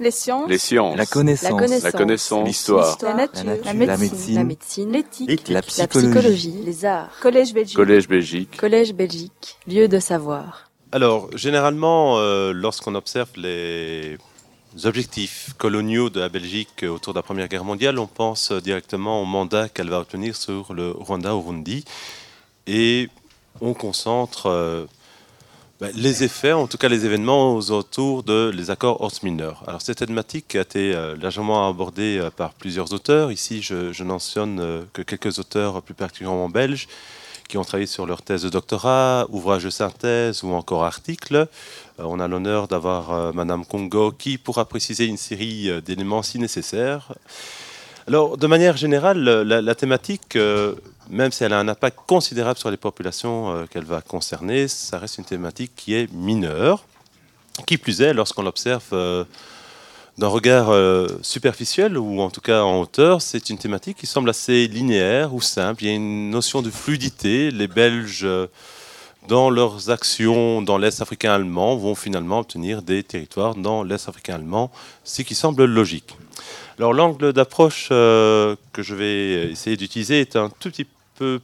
Les sciences. Les sciences. La connaissance. La connaissance. L'histoire. La nature. La nature. La La médecine. médecine. La médecine. L'éthique. La La psychologie. Les arts. Collège Belgique. Collège Belgique. Collège Belgique. Lieu de savoir. Alors, généralement, euh, lorsqu'on observe les objectifs coloniaux de la Belgique autour de la Première Guerre mondiale, on pense directement au mandat qu'elle va obtenir sur le Rwanda-Urundi et on concentre euh, les effets, en tout cas les événements autour de les accords Horst-Milner. Alors cette thématique a été euh, largement abordée euh, par plusieurs auteurs. Ici, je, je mentionne euh, que quelques auteurs plus particulièrement belges qui ont travaillé sur leur thèse de doctorat, ouvrage de synthèse ou encore articles. On a l'honneur d'avoir Madame Congo qui pourra préciser une série d'éléments si nécessaire. Alors, de manière générale, la, thématique, même si elle a un impact considérable sur les populations euh, qu'elle va concerner, ça reste une thématique qui est mineure. Qui plus est, lorsqu'on l'observe euh, d'un regard euh, superficiel ou en tout cas en hauteur, c'est une thématique qui semble assez linéaire ou simple. Il y a une notion de fluidité. Les Belges, dans leurs actions dans l'Est africain allemand, vont finalement obtenir des territoires dans l'Est africain allemand, ce qui semble logique. Alors l'angle d'approche que je vais essayer d'utiliser est un tout petit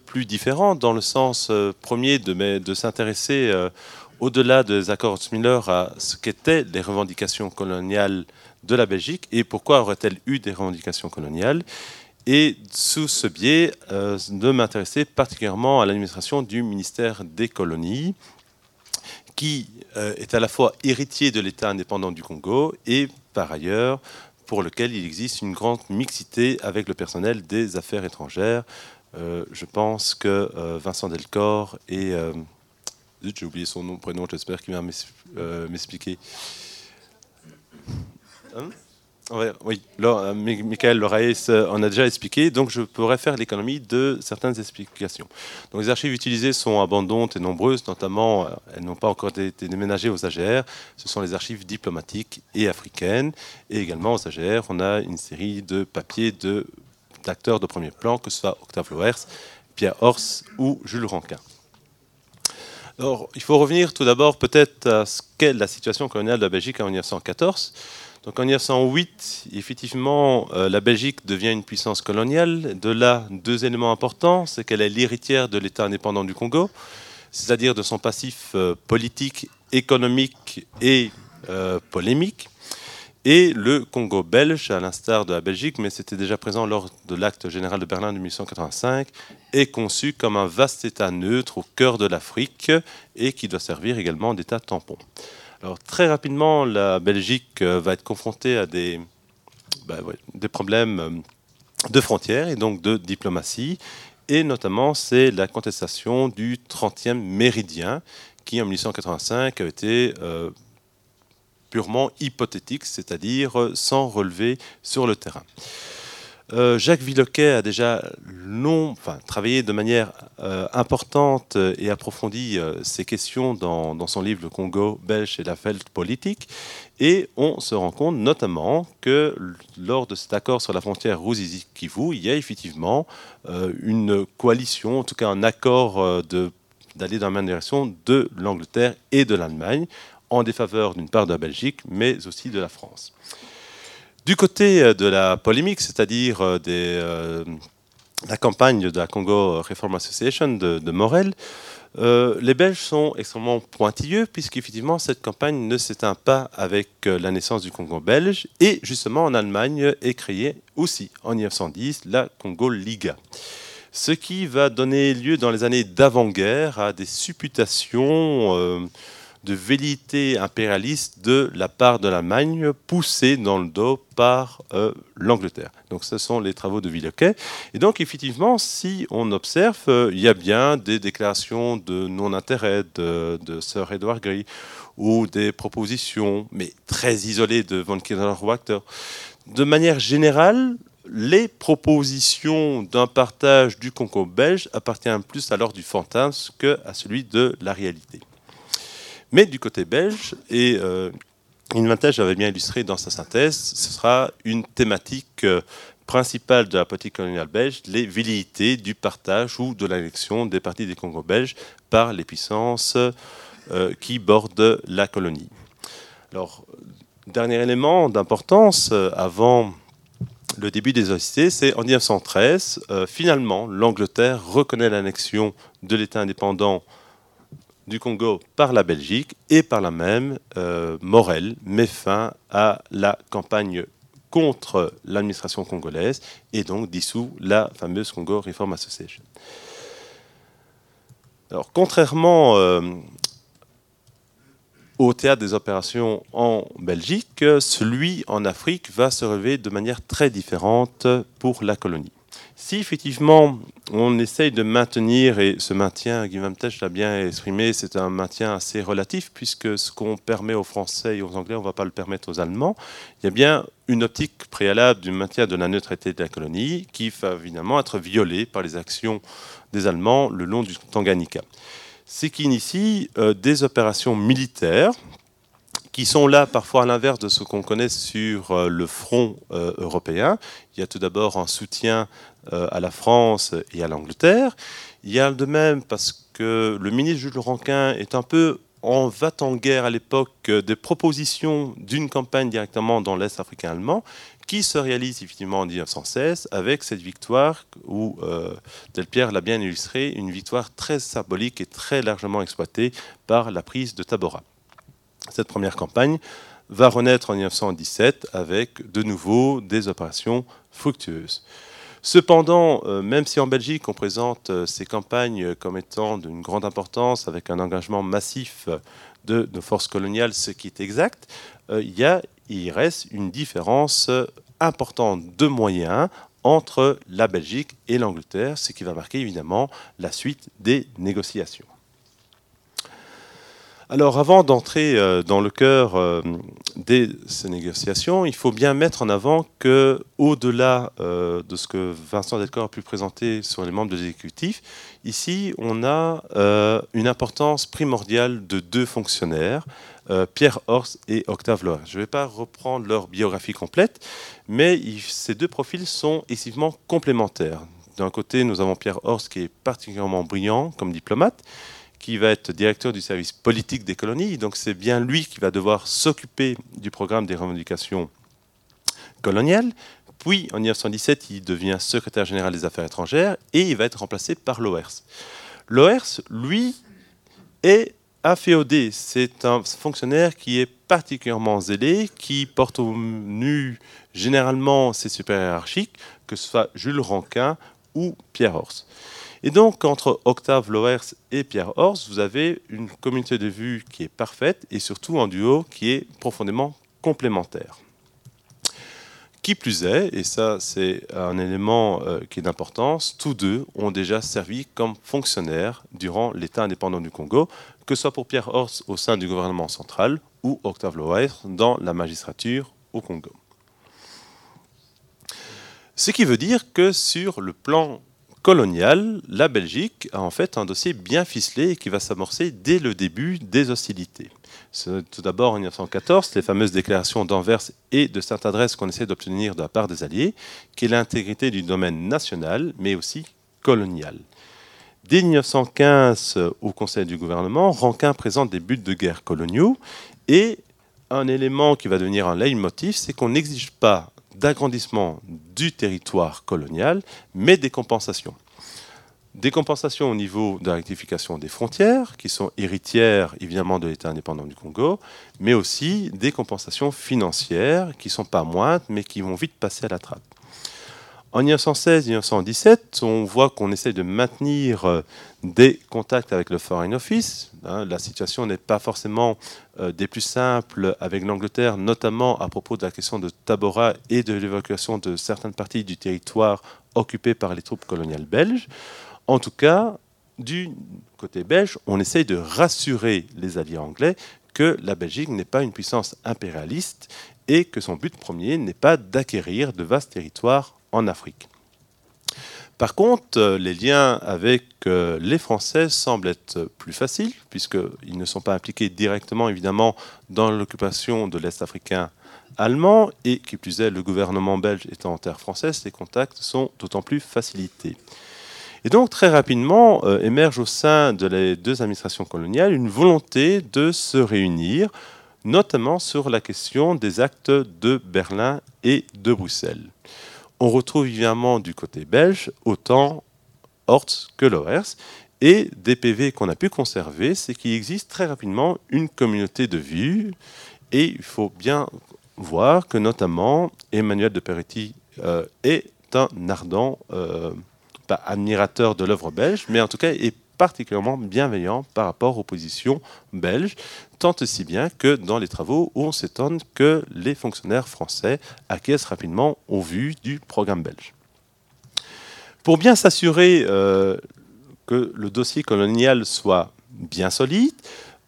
plus différent dans le sens euh, premier de, de s'intéresser euh, au-delà des accords Miller à ce qu'étaient les revendications coloniales de la Belgique et pourquoi aurait-elle eu des revendications coloniales et sous ce biais euh, de m'intéresser particulièrement à l'administration du ministère des colonies qui est à la fois héritier de l'État indépendant du Congo et par ailleurs pour lequel il existe une grande mixité avec le personnel des affaires étrangères. Euh, je pense que euh, Vincent Delcor et... euh, J'ai oublié son nom, prénom, j'espère qu'il va m'expliquer. Hein? Oui, Michael Loraes en a déjà expliqué, donc je pourrais faire l'économie de certaines explications. Donc les archives utilisées sont abondantes et nombreuses, notamment, elles n'ont pas encore été déménagées aux AGR, ce sont les archives diplomatiques et africaines, et également aux AGR, on a une série de papiers de- d'acteurs de, premier plan, que ce soit Octave Loers, Pierre Hors ou Jules Rankin. Alors, il faut revenir tout d'abord peut-être à ce qu'est la situation coloniale de la Belgique en 1914. Donc en 1908, effectivement, euh, la Belgique devient une puissance coloniale. De là, deux éléments importants, c'est qu'elle est l'héritière de l'État indépendant du Congo, c'est-à-dire de son passif euh, politique, économique et euh, polémique. Et le Congo belge, à l'instar de la Belgique, mais c'était déjà présent lors de l'acte général de Berlin de 1885, est conçu comme un vaste État neutre au cœur de l'Afrique et qui doit servir également d'État tampon. Alors très rapidement, la Belgique euh, va être confrontée à des, bah, problèmes euh, de frontières et donc de diplomatie. Et notamment, c'est la contestation du 30e méridien qui, en 1885, a été euh, purement hypothétique, c'est-à-dire euh, sans relevé sur le terrain. Euh, Jacques Villequet a déjà long, travaillé de manière euh, importante et approfondie ces questions dans, son livre Le Congo belge et la Welt politique. Et on se rend compte notamment que lors de cet accord sur la frontière Ruzizi-Kivu, il y a effectivement une coalition, en tout cas un accord de- d'aller dans la même direction de l'Angleterre et de l'Allemagne, en défaveur d'une part de la Belgique, mais aussi de la France. Du côté euh, de la polémique, c'est-à-dire euh, des, euh, la campagne de la Congo Reform Association de, Morel, euh, les Belges sont extrêmement pointilleux puisqu'effectivement cette campagne ne s'éteint pas avec la naissance du Congo belge et justement en Allemagne est créée aussi en 1910 la Congo Liga. Ce qui va donner lieu dans les années d'avant-guerre à des supputations de velléité impérialiste de la part de l'Allemagne, poussée dans le dos par euh, l'Angleterre. Donc ce sont les travaux de Villequet. Et donc effectivement, si on observe, euh, il y a bien des déclarations de non-intérêt de, de Sir Edward Grey ou des propositions, mais très isolées de von Kieler-Wachter. De manière générale, les propositions d'un partage du Congo belge appartiennent plus alors du fantasme qu'à celui de la réalité. Mais du côté belge, et euh, Inventage avait bien illustré dans sa synthèse, ce sera une thématique euh, principale de la politique coloniale belge, les velléités du partage ou de l'annexion des parties des Congo belges par les puissances euh, qui bordent la colonie. Alors, Dernier élément d'importance avant le début des hostilités, c'est en 1913, finalement, l'Angleterre reconnaît l'annexion de l'État indépendant du Congo par la Belgique et par la même, Morel met fin à la campagne contre l'administration congolaise et donc dissout la fameuse Congo Reform Association. Alors, contrairement euh, au théâtre des opérations en Belgique, celui en Afrique va se relever de manière très différente pour la colonie. Si effectivement on essaye de maintenir, et ce maintien, Guy Tech l'a bien exprimé, c'est un maintien assez relatif, puisque ce qu'on permet aux Français et aux Anglais, on ne va pas le permettre aux Allemands, il y a bien une optique préalable du maintien de la neutralité de la colonie, qui va évidemment être violée par les actions des Allemands le long du Tanganyika. C'est qui initie euh, des opérations militaires qui sont là parfois à l'inverse de ce qu'on connaît sur euh, le front euh, européen. Il y a tout d'abord un soutien euh, à la France et à l'Angleterre. Il y a de même parce que le ministre Jules Ranquin est un peu en va en guerre à l'époque des propositions d'une campagne directement dans l'Est africain allemand qui se réalise effectivement en 1916 avec cette victoire où Delpierre l'a bien illustré, une victoire très symbolique et très largement exploitée par la prise de Tabora. Cette première campagne va renaître en 1917 avec de nouveau des opérations fructueuses. Cependant, euh, même si en Belgique on présente euh, ces campagnes comme étant d'une grande importance, avec un engagement massif de nos forces coloniales, ce qui est exact, euh, il, y a, il reste une différence importante de moyens entre la Belgique et l'Angleterre, ce qui va marquer évidemment la suite des négociations. Alors avant d'entrer euh, dans le cœur euh, de ces négociations, il faut bien mettre en avant que, au-delà euh, de ce que Vincent Delcor a pu présenter sur les membres de l'exécutif, ici on a une importance primordiale de deux fonctionnaires, Pierre Horst et Octave Loire. Je ne vais pas reprendre leur biographie complète, mais ces deux profils sont excessivement complémentaires. D'un côté, nous avons Pierre Horst qui est particulièrement brillant comme diplomate, qui va être directeur du service politique des colonies. Donc c'est bien lui qui va devoir s'occuper du programme des revendications coloniales. Puis en 1917, il devient secrétaire général des affaires étrangères et il va être remplacé par Loers. Loers, lui, est afféodé. C'est un fonctionnaire qui est particulièrement zélé, qui porte au nu généralement ses supérieurs hiérarchiques, que ce soit Jules Ranquin ou Pierre Horst. Et donc, entre Octave Loers et Pierre Horst, vous avez une communauté de vues qui est parfaite et surtout un duo qui est profondément complémentaire. Qui plus est, et ça c'est un élément euh, qui est d'importance, tous deux ont déjà servi comme fonctionnaires durant l'État indépendant du Congo, que ce soit pour Pierre Horst au sein du gouvernement central ou Octave Loers dans la magistrature au Congo. Ce qui veut dire que sur le plan coloniale, la Belgique a en fait un dossier bien ficelé et qui va s'amorcer dès le début des hostilités. Tout d'abord en 1914, les fameuses déclarations d'Anvers et de Sainte-Adresse qu'on essaie d'obtenir de la part des Alliés, qui est l'intégrité du domaine national, mais aussi colonial. Dès 1915, au Conseil du gouvernement, Rankin présente des buts de guerre coloniaux et un élément qui va devenir un leitmotiv, c'est qu'on n'exige pas d'agrandissement du territoire colonial, mais des compensations. Des compensations au niveau de la rectification des frontières, qui sont héritières évidemment de l'État indépendant du Congo, mais aussi des compensations financières, qui ne sont pas moindres, mais qui vont vite passer à la trappe. En 1916-1917, on voit qu'on essaie de maintenir euh, des contacts avec le Foreign Office. Hein. la situation n'est pas forcément euh, des plus simples avec l'Angleterre, notamment à propos de la question de Tabora et de l'évacuation de certaines parties du territoire occupé par les troupes coloniales belges. En tout cas, du côté belge, on essaye de rassurer les alliés anglais que la Belgique n'est pas une puissance impérialiste et que son but premier n'est pas d'acquérir de vastes territoires en Afrique. Par contre, euh, les liens avec euh, les Français semblent être plus faciles, puisqu'ils ne sont pas impliqués directement, évidemment, dans l'occupation de l'Est africain allemand, et qui plus est, le gouvernement belge étant en terre française, les contacts sont d'autant plus facilités. Et donc, très rapidement, euh, émerge au sein de les deux administrations coloniales une volonté de se réunir notamment sur la question des actes de Berlin et de Bruxelles. On retrouve évidemment du côté belge autant Hortz que Loers, et des PV qu'on a pu conserver, c'est qu'il existe très rapidement une communauté de vues, et il faut bien voir que notamment Emmanuel de Peretti euh, est un ardent, euh, admirateur de l'œuvre belge, mais en tout cas est particulièrement bienveillant par rapport aux positions belges, tant aussi bien que dans les travaux où on s'étonne que les fonctionnaires français acquiescent rapidement au vu du programme belge. Pour bien s'assurer euh, que le dossier colonial soit bien solide,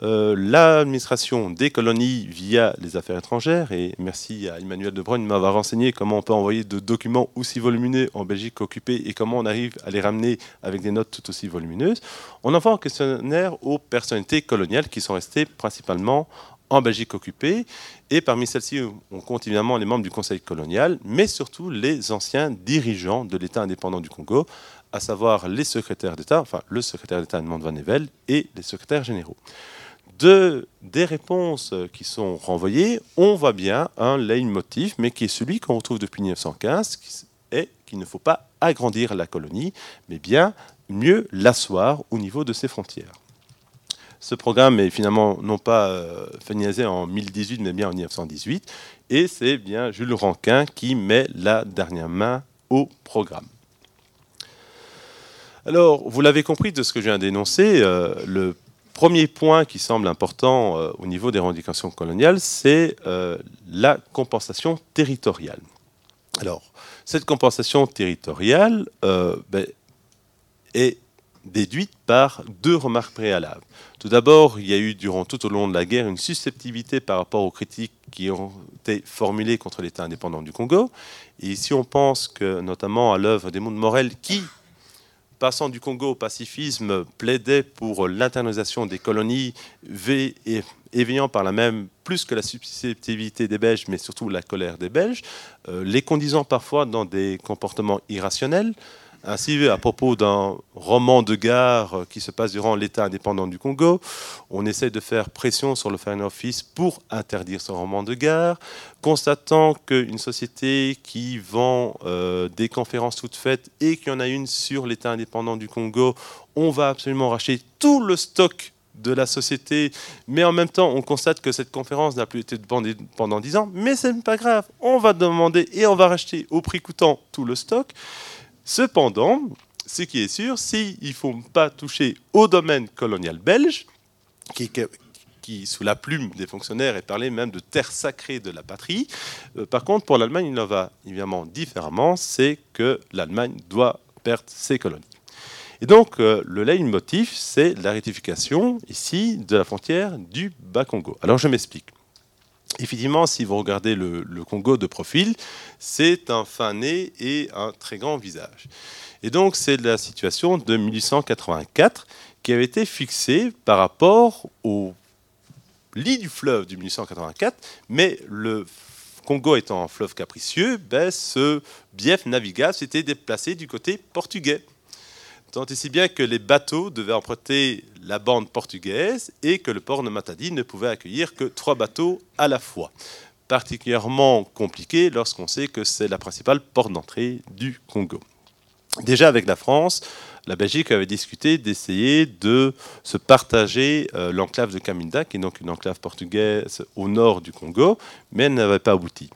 euh, l'administration des colonies via les affaires étrangères, et merci à Emmanuel de Bruyne de m'avoir renseigné comment on peut envoyer de documents aussi volumineux en Belgique occupée et comment on arrive à les ramener avec des notes tout aussi volumineuses, on envoie un questionnaire aux personnalités coloniales qui sont restées principalement en Belgique occupée. Et parmi celles-ci, on compte évidemment les membres du Conseil colonial, mais surtout les anciens dirigeants de l'État indépendant du Congo, à savoir les secrétaires d'État, enfin le secrétaire d'État Edmond Van Evel et les secrétaires généraux de, des réponses qui sont renvoyées, on voit bien un leitmotiv, mais qui est celui qu'on retrouve depuis 1915, qui est qu'il ne faut pas agrandir la colonie, mais bien mieux l'asseoir au niveau de ses frontières. Ce programme est finalement non pas euh, finalisé en 1018, mais bien en 1918, et c'est bien Jules Ranquin qui met la dernière main au programme. Alors, vous l'avez compris de ce que je viens d'énoncer, euh, le premier point qui semble important euh, au niveau des revendications coloniales, c'est euh, la compensation territoriale. Alors, cette compensation territoriale euh, ben, est déduite par deux remarques préalables. Tout d'abord, il y a eu durant tout au long de la guerre une susceptibilité par rapport aux critiques qui ont été formulées contre l'État indépendant du Congo. Et ici, on pense notamment à l'œuvre des de Morel, qui passant du Congo au pacifisme, plaidait pour l'internalisation des colonies, éveillant par la même plus que la susceptibilité des Belges, mais surtout la colère des Belges, euh, les conduisant parfois dans des comportements irrationnels. Ainsi, à propos d'un roman de gare qui se passe durant l'État indépendant du Congo, on essaie de faire pression sur le Foreign Office pour interdire ce roman de gare, constatant qu'une société qui vend euh, des conférences toutes faites et qu'il y en a une sur l'État indépendant du Congo, on va absolument racheter tout le stock de la société, mais en même temps, on constate que cette conférence n'a plus été vendue pendant 10 ans, mais ce n'est pas grave, on va demander et on va racheter au prix coûtant tout le stock. Cependant, ce qui est sûr, s'il ne faut pas toucher au domaine colonial belge, qui, sous la plume des fonctionnaires est parlé même de terre sacrée de la patrie. Euh, par contre, pour l'Allemagne, il en va évidemment différemment, c'est que l'Allemagne doit perdre ses colonies. Et donc, euh, le leitmotiv, c'est la rectification, ici, de la frontière du Bas-Congo. Alors, je m'explique. Effectivement, si vous regardez le, Congo de profil, c'est un fin nez et un très grand visage. Et donc, c'est la situation de 1884 qui avait été fixée par rapport au lit du fleuve de 1884, mais le Congo étant un fleuve capricieux, ben, ce bief navigable s'était déplacé du côté portugais. Tant et bien que les bateaux devaient emprunter la bande portugaise et que le port de Matadi ne pouvait accueillir que trois bateaux à la fois. Particulièrement compliqué lorsqu'on sait que c'est la principale porte d'entrée du Congo. Déjà avec la France, la Belgique avait discuté d'essayer de se partager euh, l'enclave de Caminda, qui est donc une enclave portugaise au nord du Congo, mais elle n'avait pas abouti.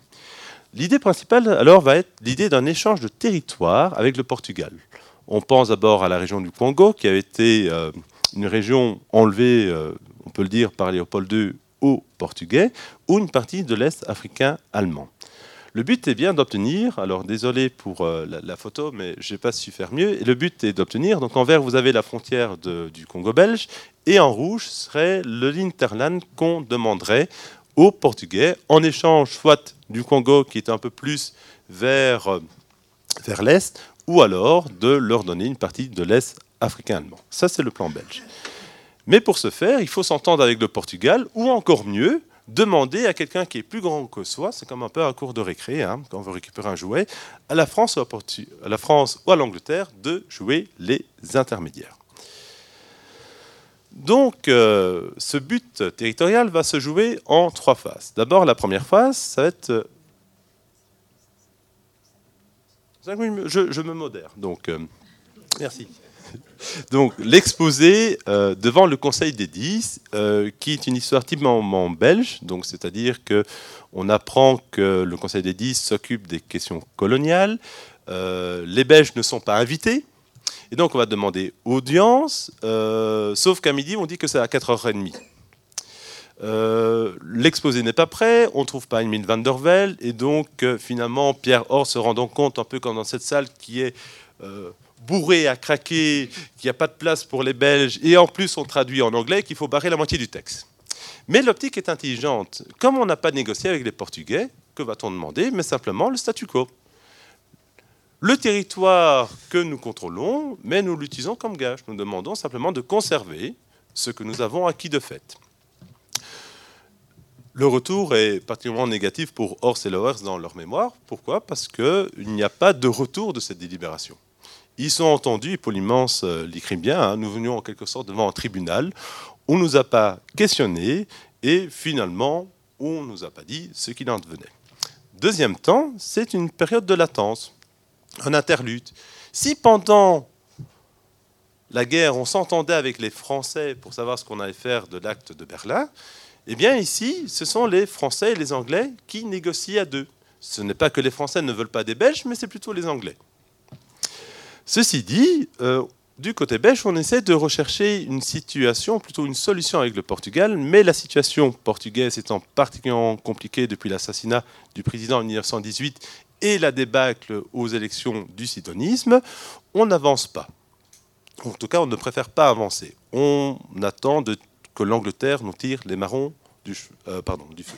L'idée principale alors va être l'idée d'un échange de territoire avec le Portugal. On pense d'abord à la région du Congo, qui a été euh, une région enlevée, euh, on peut le dire, par Léopold II aux Portugais, ou une partie de l'Est africain allemand. Le but est bien d'obtenir, alors désolé pour euh, la, photo, mais je n'ai pas su faire mieux, le but est d'obtenir, donc en vert vous avez la frontière du Congo belge, et en rouge serait le Linterland qu'on demanderait aux Portugais, en échange soit du Congo qui est un peu plus vers, vers l'Est, ou alors de leur donner une partie de l'Est africain allemand. Ça, c'est le plan belge. Mais pour ce faire, il faut s'entendre avec le Portugal, ou encore mieux, demander à quelqu'un qui est plus grand que soi, c'est comme un peu un cours de récré, hein, quand on veut récupérer un jouet, à la France ou à, la France ou à l'Angleterre, de jouer les intermédiaires. Donc, euh, ce but territorial va se jouer en trois phases. D'abord, la première phase, ça va être... Je, me modère, donc merci. Donc, l'exposé devant le Conseil des Dix, qui est une histoire typiquement belge, donc c'est-à-dire que on apprend que le Conseil des Dix s'occupe des questions coloniales. les Belges ne sont pas invités, et donc, on va demander audience, euh, sauf qu'à midi, on dit que c'est à 4h30. Euh, l'exposé n'est pas prêt, on ne trouve pas une mine Van der Velde, et donc euh, finalement, Pierre Or se rendant compte, un peu comme dans cette salle qui est bourrée à craquer, qu'il n'y a pas de place pour les Belges, et en plus on traduit en anglais qu'il faut barrer la moitié du texte. Mais l'optique est intelligente. Comme on n'a pas négocié avec les Portugais, que va-t-on demander Mais simplement le statu quo le territoire que nous contrôlons, mais nous l'utilisons comme gage. Nous demandons simplement de conserver ce que nous avons acquis de fait. Le retour est particulièrement négatif pour Hors et Loers dans leur mémoire. Pourquoi? Parce qu'il n'y a pas de retour de cette délibération. Ils sont entendus, et Paul Immense euh, l'écrit bien, hein, nous venions en quelque sorte devant un tribunal, on ne nous a pas questionné et finalement on ne nous a pas dit ce qu'il en devenait. Deuxième temps, c'est une période de latence un interlude. Si pendant la guerre, on s'entendait avec les Français pour savoir ce qu'on allait faire de l'acte de Berlin, eh bien ici, ce sont les Français et les Anglais qui négocient à deux. Ce n'est pas que les Français ne veulent pas des Belges, mais c'est plutôt les Anglais. Ceci dit, euh, du côté belge, on essaie de rechercher une situation, plutôt une solution avec le Portugal, mais la situation portugaise étant particulièrement compliquée depuis l'assassinat du président en 1918 et la débâcle aux élections du citonisme, on n'avance pas. En tout cas, on ne préfère pas avancer. On attend que l'Angleterre nous tire les marrons du, euh, pardon, feu.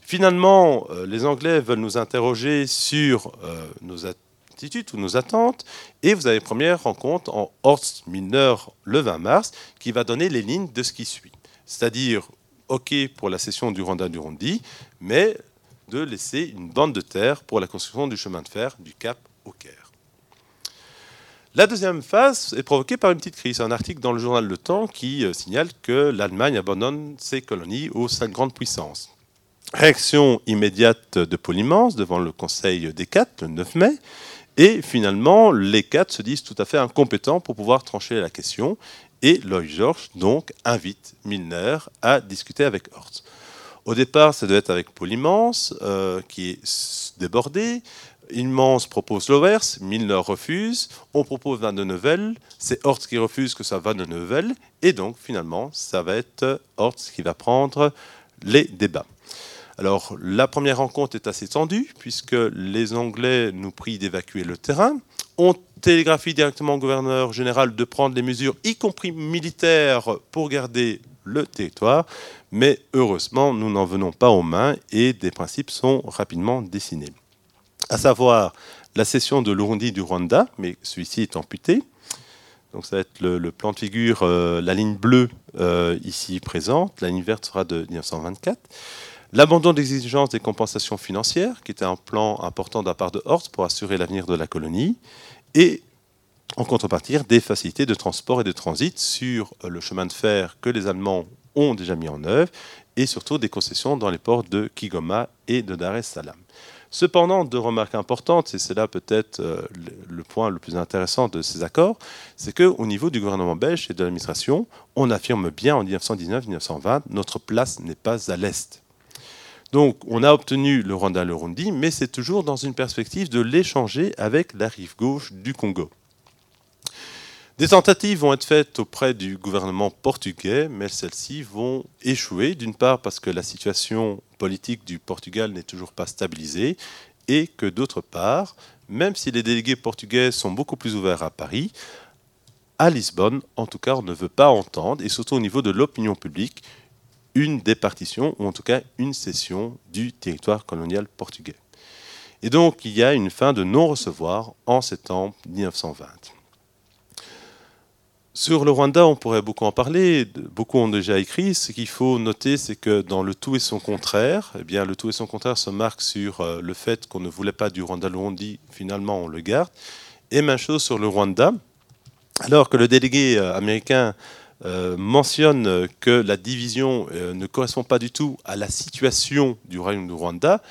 Finalement, euh, les Anglais veulent nous interroger sur euh, nos attitudes ou nos attentes, et vous avez une première rencontre en Horst Milner le 20 mars, qui va donner les lignes de ce qui suit. C'est-à-dire, OK pour la cession du Rwanda du Rondi, mais de laisser une bande de terre pour la construction du chemin de fer du Cap au Caire. La deuxième phase est provoquée par une petite crise. Un article dans le journal Le Temps qui euh, signale que l'Allemagne abandonne ses colonies aux cinq grandes puissances. Réaction immédiate de Polymance devant le Conseil des quatre le 9 mai. Et finalement, les quatre se disent tout à fait incompétents pour pouvoir trancher la question. Et Lloyd George, donc, invite Milner à discuter avec Hortz. Au départ, ça devait être avec Paul Immense, euh, qui est débordé. Immense propose Lovers, Milner refuse. On propose Van de Neuvelle. C'est Hortz qui refuse que ça Van de Neuvelle. Et donc, finalement, ça va être Hortz qui va prendre les débats. Alors, la première rencontre est assez tendue, puisque les Anglais nous prient d'évacuer le terrain. On télégraphie directement au gouverneur général de prendre les mesures, y compris militaires, pour garder le territoire. Mais heureusement, nous n'en venons pas aux mains et des principes sont rapidement dessinés. À savoir la cession de l'Urundi du Rwanda, mais celui-ci est amputé. Donc ça va être le, plan de figure, euh, la ligne bleue euh, ici présente, la ligne verte sera de 1924. L'abandon des exigences des compensations financières, qui était un plan important de la part de Horst pour assurer l'avenir de la colonie, et en contrepartie des facilités de transport et de transit sur le chemin de fer que les Allemands ont déjà mis en œuvre, et surtout des concessions dans les ports de Kigoma et de Dar es Salaam. Cependant, deux remarques importantes, et c'est là peut-être euh, le point le plus intéressant de ces accords, c'est qu'au niveau du gouvernement belge et de l'administration, on affirme bien en 1919-1920, notre place n'est pas à l'Est. Donc on a obtenu le Rwanda, le Rundi, mais c'est toujours dans une perspective de l'échanger avec la rive gauche du Congo. Des tentatives vont être faites auprès du gouvernement portugais, mais celles-ci vont échouer, d'une part parce que la situation politique du Portugal n'est toujours pas stabilisée, et que d'autre part, même si les délégués portugais sont beaucoup plus ouverts à Paris, à Lisbonne, en tout cas, on ne veut pas entendre, et surtout au niveau de l'opinion publique, une départition, ou en tout cas une cession du territoire colonial portugais. Et donc, il y a une fin de non-recevoir en septembre 1920. Sur le Rwanda, on pourrait beaucoup en parler. Beaucoup ont déjà écrit. Ce qu'il faut noter, c'est que dans le tout et son contraire, eh bien, le tout et son contraire se marque sur euh, le fait qu'on ne voulait pas du Rwanda Lundi, finalement on le garde. Et même chose sur le Rwanda. Alors que le délégué euh, américain euh, mentionne que la division ne correspond pas du tout à la situation du royaume du Rwanda,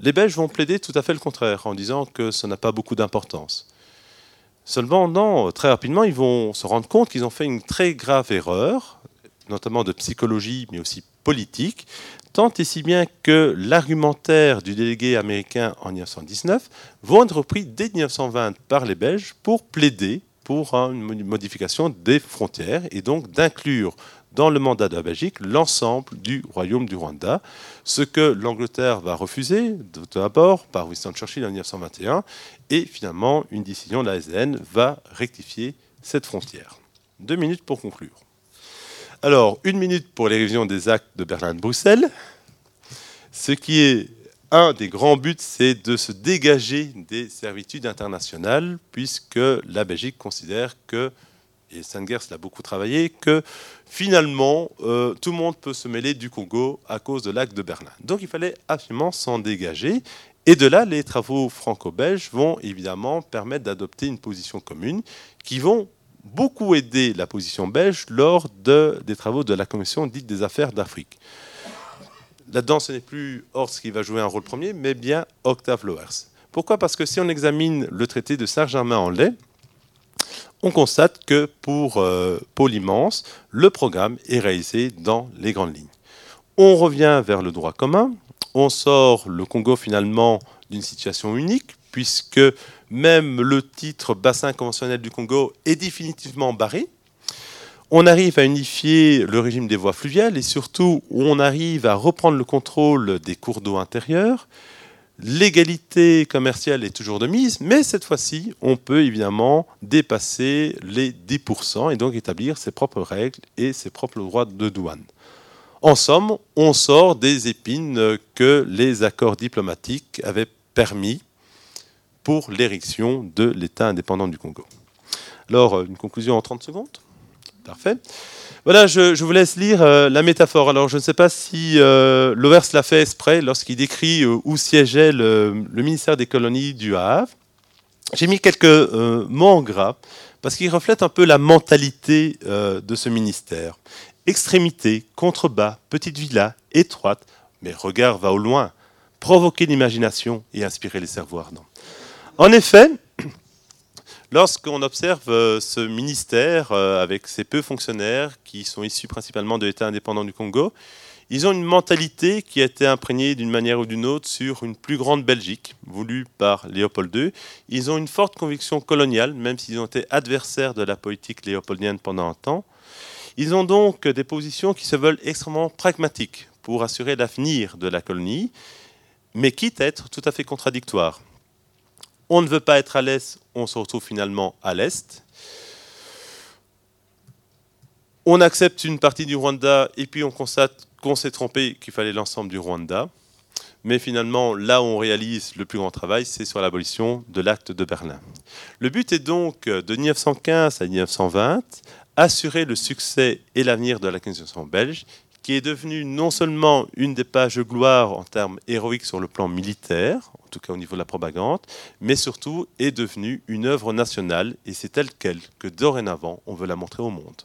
les Belges vont plaider tout à fait le contraire en disant que ça n'a pas beaucoup d'importance. Seulement, non, très rapidement, ils vont se rendre compte qu'ils ont fait une très grave erreur, notamment de psychologie, mais aussi politique, tant et si bien que l'argumentaire du délégué américain en 1919 vont être repris dès 1920 par les Belges pour plaider pour une modification des frontières et donc d'inclure dans le mandat de la Belgique l'ensemble du royaume du Rwanda, ce que l'Angleterre va refuser d'abord par Winston Churchill en 1921 et finalement une décision de la SDN va rectifier cette frontière. Deux minutes pour conclure. Alors, une minute pour les révisions des actes de Berlin-Bruxelles. Ce qui est un des grands buts, c'est de se dégager des servitudes internationales, puisque la Belgique considère que, et l'a beaucoup travaillé, que finalement, euh, tout le monde peut se mêler du Congo à cause de l'acte de Berlin. Donc il fallait absolument s'en dégager. Et de là, les travaux franco-belges vont évidemment permettre d'adopter une position commune qui vont beaucoup aider la position belge lors des travaux de la Commission dite des affaires d'Afrique. Là-dedans, ce n'est plus Horst qui va jouer un rôle premier, mais bien Octave Loers. Pourquoi? Parce que si on examine le traité de Saint-Germain-en-Laye, on constate que pour euh, Paul Immense, le programme est réalisé dans les grandes lignes. On revient vers le droit commun, on sort le Congo finalement d'une situation unique, puisque même le titre bassin conventionnel du Congo est définitivement barré. On arrive à unifier le régime des voies fluviales et surtout on arrive à reprendre le contrôle des cours d'eau intérieurs. L'égalité commerciale est toujours de mise, mais cette fois-ci, on peut évidemment dépasser les 10% et donc établir ses propres règles et ses propres droits de douane. En somme, on sort des épines que les accords diplomatiques avaient permis pour l'érection de l'État indépendant du Congo. Alors, une conclusion en 30 secondes? Parfait. Voilà, je, vous laisse lire euh, la métaphore. Alors, je ne sais pas si euh, Lovers l'a fait exprès lorsqu'il décrit euh, où siégeait le, ministère des colonies du Havre. J'ai mis quelques mots en gras parce qu'ils reflètent un peu la mentalité de ce ministère. Extrémité, contrebas, petite villa, étroite, mais regard va au loin, provoquer l'imagination et inspirer les cerveaux ardents. En effet, lorsqu'on observe euh, ce ministère euh, avec ses peu fonctionnaires qui sont issus principalement de l'État indépendant du Congo, ils ont une mentalité qui a été imprégnée d'une manière ou d'une autre sur une plus grande Belgique, voulue par Léopold II. Ils ont une forte conviction coloniale, même s'ils ont été adversaires de la politique léopoldienne pendant un temps. Ils ont donc des positions qui se veulent extrêmement pragmatiques pour assurer l'avenir de la colonie, mais quitte à être tout à fait contradictoires on ne veut pas être à l'est, on se retrouve finalement à l'est. On accepte une partie du Rwanda et puis on constate qu'on s'est trompé, qu'il fallait l'ensemble du Rwanda. Mais finalement, là où on réalise le plus grand travail, c'est sur l'abolition de l'acte de Berlin. Le but est donc de 1915 à 1920 assurer le succès et l'avenir de la Constitution belge, qui est devenue non seulement une des pages de gloire en termes héroïques sur le plan militaire, en tout cas au niveau de la propagande, mais surtout est devenue une œuvre nationale, et c'est telle qu'elle que dorénavant on veut la montrer au monde.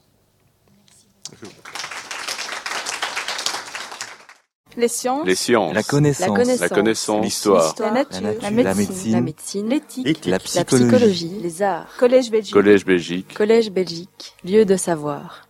Les sciences. Les sciences. La connaissance. La connaissance. L'histoire. La, nature. La, médecine. L'éthique. La, psychologie. Les arts. Collège Belgique. Collège Belgique. Collège Belgique. Lieu de savoir.